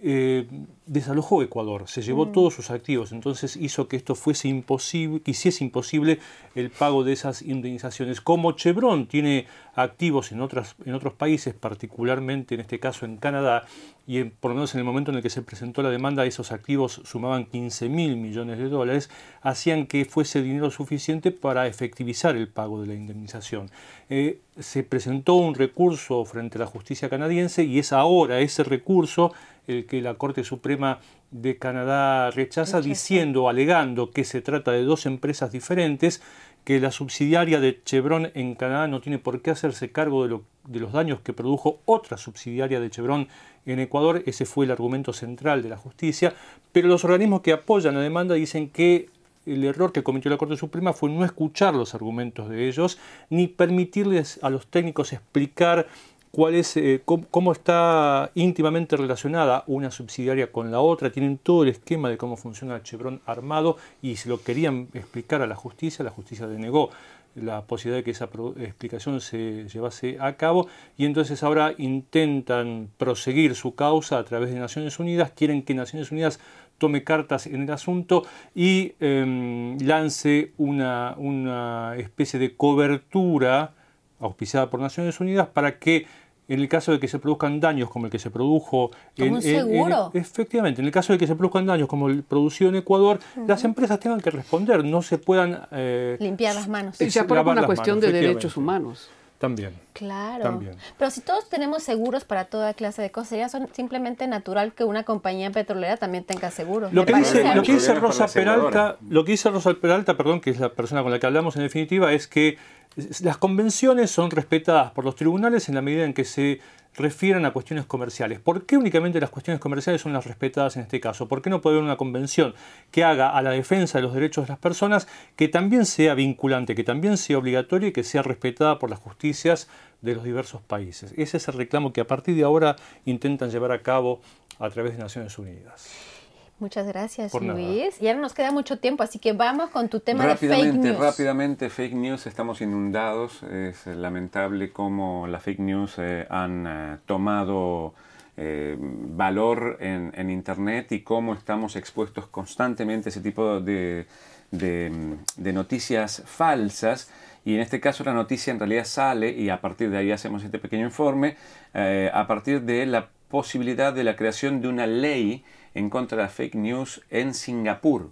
eh, desalojó Ecuador, se llevó mm. todos sus activos, entonces hizo que esto fuese imposible, que hiciese imposible el pago de esas indemnizaciones. Como Chevron tiene activos en, otras, en otros países, particularmente en este caso en Canadá, y por lo menos en el momento en el que se presentó la demanda, esos activos sumaban 15 mil millones de dólares, hacían que fuese dinero suficiente para efectivizar el pago de la indemnización. Eh, se presentó un recurso frente a la justicia canadiense y es ahora ese recurso el que la Corte Suprema de Canadá rechaza, diciendo, alegando que se trata de dos empresas diferentes, que la subsidiaria de Chevron en Canadá no tiene por qué hacerse cargo de, de los daños que produjo otra subsidiaria de Chevron en Ecuador. Ese fue el argumento central de la justicia. Pero los organismos que apoyan la demanda dicen que el error que cometió la Corte Suprema fue no escuchar los argumentos de ellos, ni permitirles a los técnicos explicar cuál es, eh, cómo, está íntimamente relacionada una subsidiaria con la otra, tienen todo el esquema de cómo funciona el Chevron armado y se lo querían explicar a la justicia, la justicia denegó la posibilidad de que esa explicación se llevase a cabo y entonces ahora intentan proseguir su causa a través de Naciones Unidas, quieren que Naciones Unidas tome cartas en el asunto y em, lance una, una especie de cobertura auspiciada por Naciones Unidas para que en el caso de que se produzcan daños como el que se produjo Como un seguro. efectivamente, en el caso de que se produzcan daños como el producido en Ecuador, las empresas tengan que responder, no se puedan eh, Limpiar las manos. Es- Se una cuestión manos, de derechos humanos. También. Claro. También. Pero si todos tenemos seguros para toda clase de cosas, sería son- simplemente natural que una compañía petrolera también tenga seguros. Lo que, dice, lo que dice Rosa. Peralta, lo que dice Rosa Peralta, perdón, que es la persona con la que hablamos en definitiva, es que las convenciones son respetadas por los tribunales en la medida en que se refieran a cuestiones comerciales. ¿Por qué únicamente las cuestiones comerciales son las respetadas en este caso? ¿Por qué no puede haber una convención que haga a la defensa de los derechos de las personas que también sea vinculante, que también sea obligatoria y que sea respetada por las justicias de los diversos países? Ese es el reclamo que a partir de ahora intentan llevar a cabo a través de Naciones Unidas. Muchas gracias, Por nada. Luis. Y ahora nos queda mucho tiempo, así que vamos con tu tema de fake rápidamente, news. rápidamente, fake news, estamos inundados. Es lamentable cómo las fake news eh, han eh, tomado eh, valor en, en Internet y cómo estamos expuestos constantemente a ese tipo de, de, mm, de noticias falsas. Y en este caso la noticia en realidad sale, y a partir de ahí hacemos este pequeño informe, eh, a partir de la posibilidad de la creación de una ley en contra de la fake news en Singapur.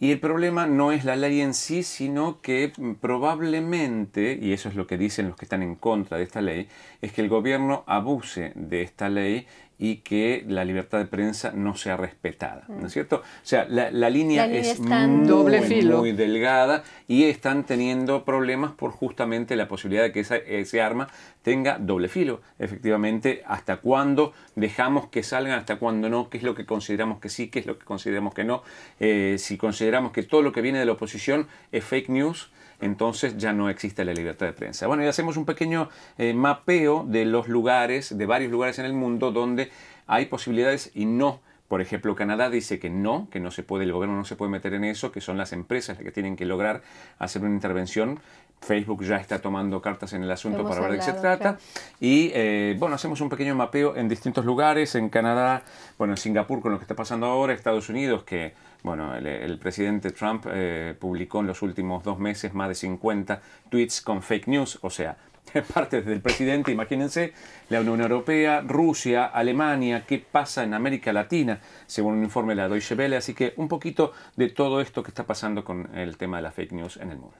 Y el problema no es la ley en sí, sino que probablemente, y eso es lo que dicen los que están en contra de esta ley, es que el gobierno abuse de esta ley y que la libertad de prensa no sea respetada, ¿no es cierto? O sea, la, la línea, La línea es muy, Doble filo. muy delgada y están teniendo problemas por justamente la posibilidad de que esa- ese arma tenga doble filo. Efectivamente, hasta cuándo dejamos que salgan, hasta cuándo no, qué es lo que consideramos que sí, qué es lo que consideramos que no. Eh, si consideramos que todo lo que viene de la oposición es fake news, entonces ya no existe la libertad de prensa. Bueno, y hacemos un pequeño eh, mapeo de los lugares, de varios lugares en el mundo donde hay posibilidades y no. Por ejemplo, Canadá dice que no, que no se puede, el gobierno no se puede meter en eso, que son las empresas las que tienen que lograr hacer una intervención. Facebook ya está tomando cartas en el asunto Hemos para ver de qué se trata. Y eh, bueno, hacemos un pequeño mapeo en distintos lugares, en Canadá, bueno, en Singapur con lo que está pasando ahora, Estados Unidos, que bueno, el, el presidente Trump eh, publicó en los últimos dos meses más de 50 tweets con fake news, o sea, [laughs] parte del presidente, imagínense, la Unión Europea, Rusia, Alemania, qué pasa en América Latina, según un informe de la Deutsche Welle, así que un poquito de todo esto que está pasando con el tema de la fake news en el mundo.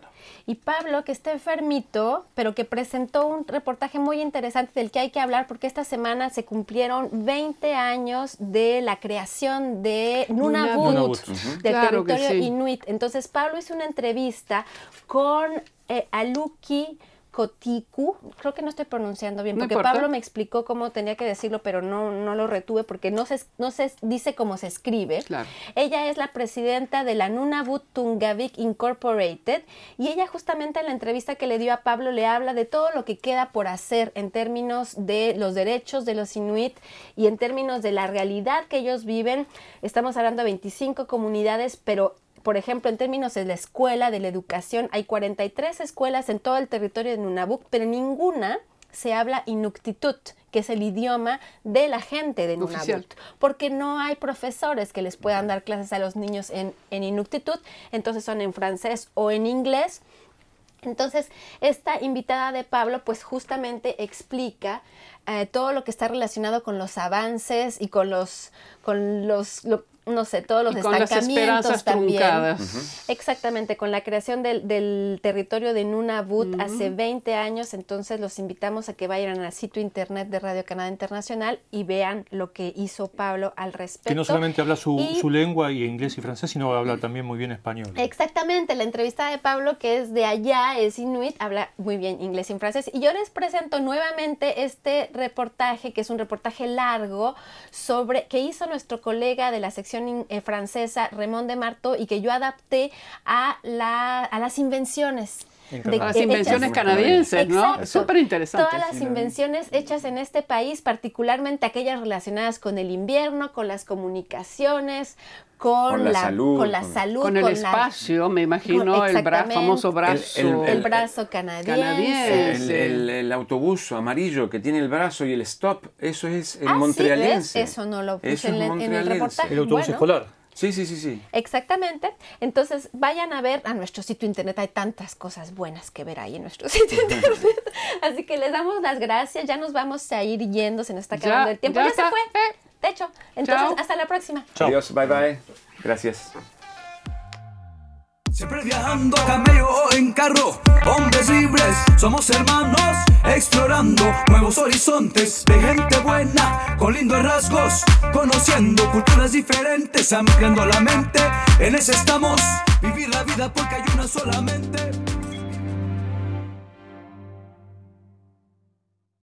Y Pablo, que está enfermito, pero que presentó un reportaje muy interesante del que hay que hablar porque esta semana se cumplieron 20 años de la creación de Nunavut, Nunavut. del Claro territorio sí. inuit. Entonces Pablo hizo una entrevista con eh, Aluki Kotiku, creo que no estoy pronunciando bien, porque. Pablo me explicó cómo tenía que decirlo, pero no, no lo retuve porque no se, no se dice cómo se escribe. Claro. Ella es la presidenta de la Nunavut Tungavik Incorporated y ella justamente en la entrevista que le dio a Pablo le habla de todo lo que queda por hacer en términos de los derechos de los inuit y en términos de la realidad que ellos viven. Estamos hablando de 25 comunidades, pero por ejemplo, en términos de la escuela, de la educación, hay 43 escuelas en todo el territorio de Nunavut, pero ninguna se habla Inuktitut, que es el idioma de la gente de Nunavut Oficial. porque no hay profesores que les puedan dar clases a los niños en, en Inuktitut, entonces son en francés o en inglés. Entonces, esta invitada de Pablo, pues justamente explica eh, todo lo que está relacionado con los avances y con los, con los, lo- no sé, todos los Y con las estancamientos esperanzas también. truncadas. Exactamente, con la creación del, del territorio de Nunavut hace 20 años, entonces los invitamos a que vayan al sitio internet de Radio Canadá Internacional y vean lo que hizo Pablo al respecto. Que no solamente habla su, Y- su lengua y inglés y francés, sino habla también muy bien español. Exactamente, la entrevista de Pablo, que es de allá, es inuit, habla muy bien inglés y francés. Y yo les presento nuevamente este reportaje, que es un reportaje largo, sobre que hizo nuestro colega de la sección eh, francesa, Raymond de Marto, y que yo adapté a, la, a las invenciones de- Las hechas- invenciones canadienses, ¿no? Súper interesante. Todas las invenciones hechas en este país, particularmente aquellas relacionadas con el invierno, con las comunicaciones, con, Con la la, salud, con la con- salud, Con el espacio, me imagino, Con- el bra- famoso brazo. El- el brazo canadiense. Canadiense. El, el- el autobús amarillo que tiene el brazo y el stop, eso es el Ah, sí, montrealense. Eso no lo puse Eso en, es el- en el montrealense. reportaje. El autobús Bueno. escolar. Sí, sí, sí, sí. Exactamente. Entonces, vayan a ver a nuestro sitio internet. Hay tantas cosas buenas que ver ahí en nuestro [laughs] sitio internet. Así que les damos las gracias. Ya nos vamos a ir yendo. Se nos está Ya, acabando el tiempo. ya Ya, se fue. De hecho. Entonces, Chao. hasta la próxima. Chao. Adiós, bye bye. Gracias. Siempre viajando a camello o en carro, hombres libres, somos hermanos, explorando nuevos horizontes de gente buena, con lindos rasgos, conociendo culturas diferentes, ampliando la mente, en ese estamos, vivir la vida porque hay una solamente.